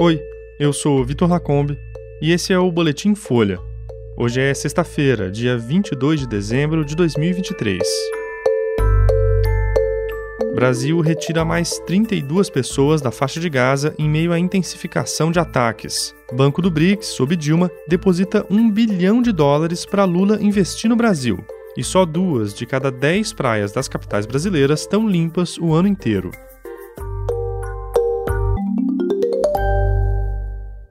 Oi, eu sou Vitor Lacombe e esse é o Boletim Folha. Hoje é sexta-feira, dia 22 de dezembro de 2023. Brasil retira mais 32 pessoas da faixa de Gaza em meio à intensificação de ataques. Banco do BRICS, sob Dilma, deposita um bilhão de dólares para Lula investir no Brasil. E só duas de cada dez praias das capitais brasileiras estão limpas o ano inteiro.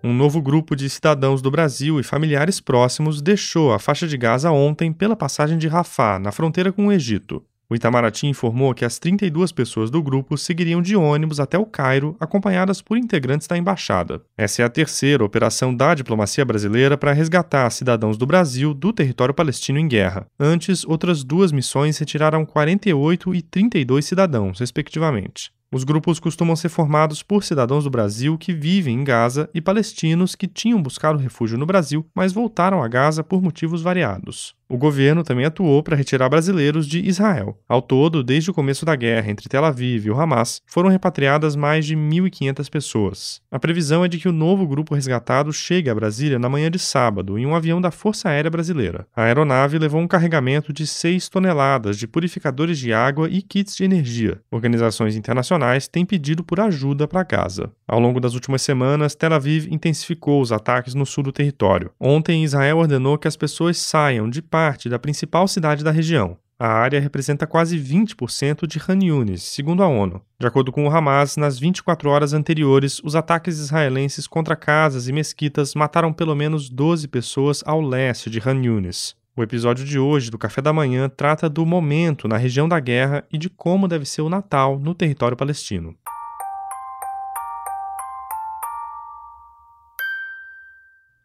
Um novo grupo de cidadãos do Brasil e familiares próximos deixou a faixa de Gaza ontem pela passagem de Rafah, na fronteira com o Egito. O Itamaraty informou que as 32 pessoas do grupo seguiriam de ônibus até o Cairo, acompanhadas por integrantes da embaixada. Essa é a terceira operação da diplomacia brasileira para resgatar cidadãos do Brasil do território palestino em guerra. Antes, outras duas missões retiraram 48 e 32 cidadãos, respectivamente. Os grupos costumam ser formados por cidadãos do Brasil que vivem em Gaza e palestinos que tinham buscado refúgio no Brasil, mas voltaram a Gaza por motivos variados. O governo também atuou para retirar brasileiros de Israel. Ao todo, desde o começo da guerra entre Tel Aviv e o Hamas, foram repatriadas mais de 1.500 pessoas. A previsão é de que o novo grupo resgatado chegue a Brasília na manhã de sábado em um avião da Força Aérea Brasileira. A aeronave levou um carregamento de 6 toneladas de purificadores de água e kits de energia. Organizações internacionais têm pedido por ajuda para Gaza. Ao longo das últimas semanas, Tel Aviv intensificou os ataques no sul do território. Ontem, Israel ordenou que as pessoas saiam de parte da principal cidade da região. A área representa quase 20% de Han Yunis, segundo a ONU. De acordo com o Hamas, nas 24 horas anteriores, os ataques israelenses contra casas e mesquitas mataram pelo menos 12 pessoas ao leste de Han Yunis. O episódio de hoje do Café da Manhã trata do momento na região da guerra e de como deve ser o Natal no território palestino.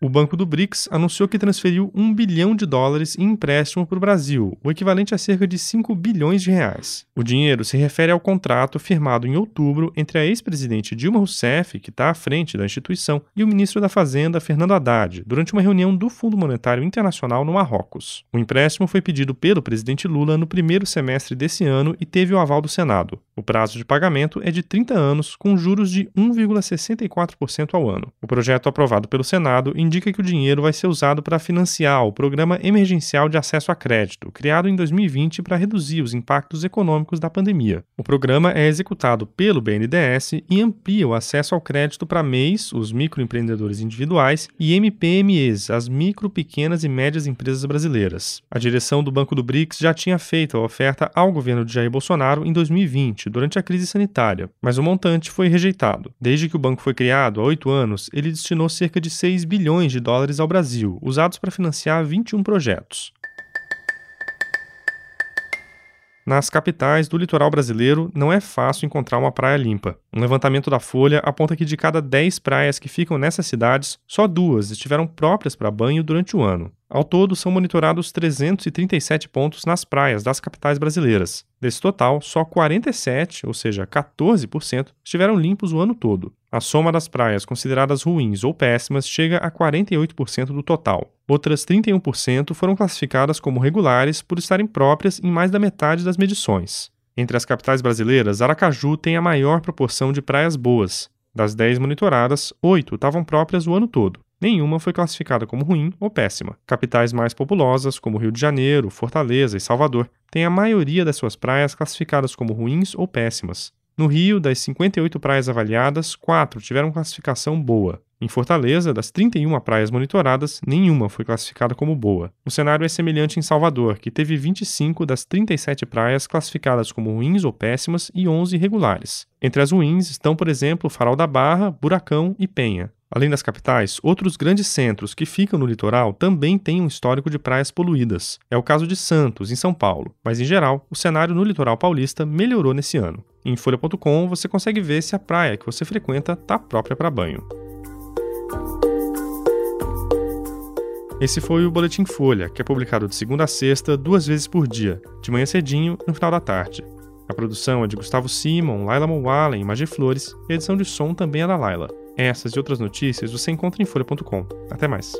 O Banco do BRICS anunciou que transferiu um bilhão de dólares em empréstimo para o Brasil, o equivalente a cerca de 5 bilhões de reais. O dinheiro se refere ao contrato firmado em outubro entre a ex-presidente Dilma Rousseff, que está à frente da instituição, e o ministro da Fazenda, Fernando Haddad, durante uma reunião do Fundo Monetário Internacional no Marrocos. O empréstimo foi pedido pelo presidente Lula no primeiro semestre desse ano e teve o aval do Senado. O prazo de pagamento é de 30 anos, com juros de 1,64% ao ano. O projeto aprovado pelo Senado indica que o dinheiro vai ser usado para financiar o Programa Emergencial de Acesso a Crédito, criado em 2020 para reduzir os impactos econômicos da pandemia. O programa é executado pelo BNDES e amplia o acesso ao crédito para MEIs, os microempreendedores individuais, e MPMEs, as micro, pequenas e médias empresas brasileiras. A direção do Banco do BRICS já tinha feito a oferta ao governo de Jair Bolsonaro em 2020 durante a crise sanitária, mas o montante foi rejeitado. Desde que o banco foi criado, há oito anos, ele destinou cerca de 6 bilhões de dólares ao Brasil, usados para financiar 21 projetos. Nas capitais do litoral brasileiro, não é fácil encontrar uma praia limpa. Um levantamento da Folha aponta que de cada 10 praias que ficam nessas cidades, só duas estiveram próprias para banho durante o ano. Ao todo, são monitorados 337 pontos nas praias das capitais brasileiras. Desse total, só 47, ou seja, 14%, estiveram limpos o ano todo. A soma das praias consideradas ruins ou péssimas chega a 48% do total. Outras 31% foram classificadas como regulares por estarem próprias em mais da metade das medições. Entre as capitais brasileiras, Aracaju tem a maior proporção de praias boas. Das 10 monitoradas, 8 estavam próprias o ano todo. Nenhuma foi classificada como ruim ou péssima. Capitais mais populosas, como Rio de Janeiro, Fortaleza e Salvador, têm a maioria das suas praias classificadas como ruins ou péssimas. No Rio, das 58 praias avaliadas, 4 tiveram classificação boa. Em Fortaleza, das 31 praias monitoradas, nenhuma foi classificada como boa. O cenário é semelhante em Salvador, que teve 25 das 37 praias classificadas como ruins ou péssimas e 11 regulares. Entre as ruins estão, por exemplo, Farol da Barra, Buracão e Penha. Além das capitais, outros grandes centros que ficam no litoral também têm um histórico de praias poluídas. É o caso de Santos, em São Paulo, mas em geral, o cenário no litoral paulista melhorou nesse ano. Em folha.com você consegue ver se a praia que você frequenta está própria para banho. Esse foi o Boletim Folha, que é publicado de segunda a sexta, duas vezes por dia, de manhã cedinho e no final da tarde. A produção é de Gustavo Simon, Laila Mowallen e Flores, e a edição de som também é da Laila. Essas e outras notícias você encontra em folha.com. Até mais.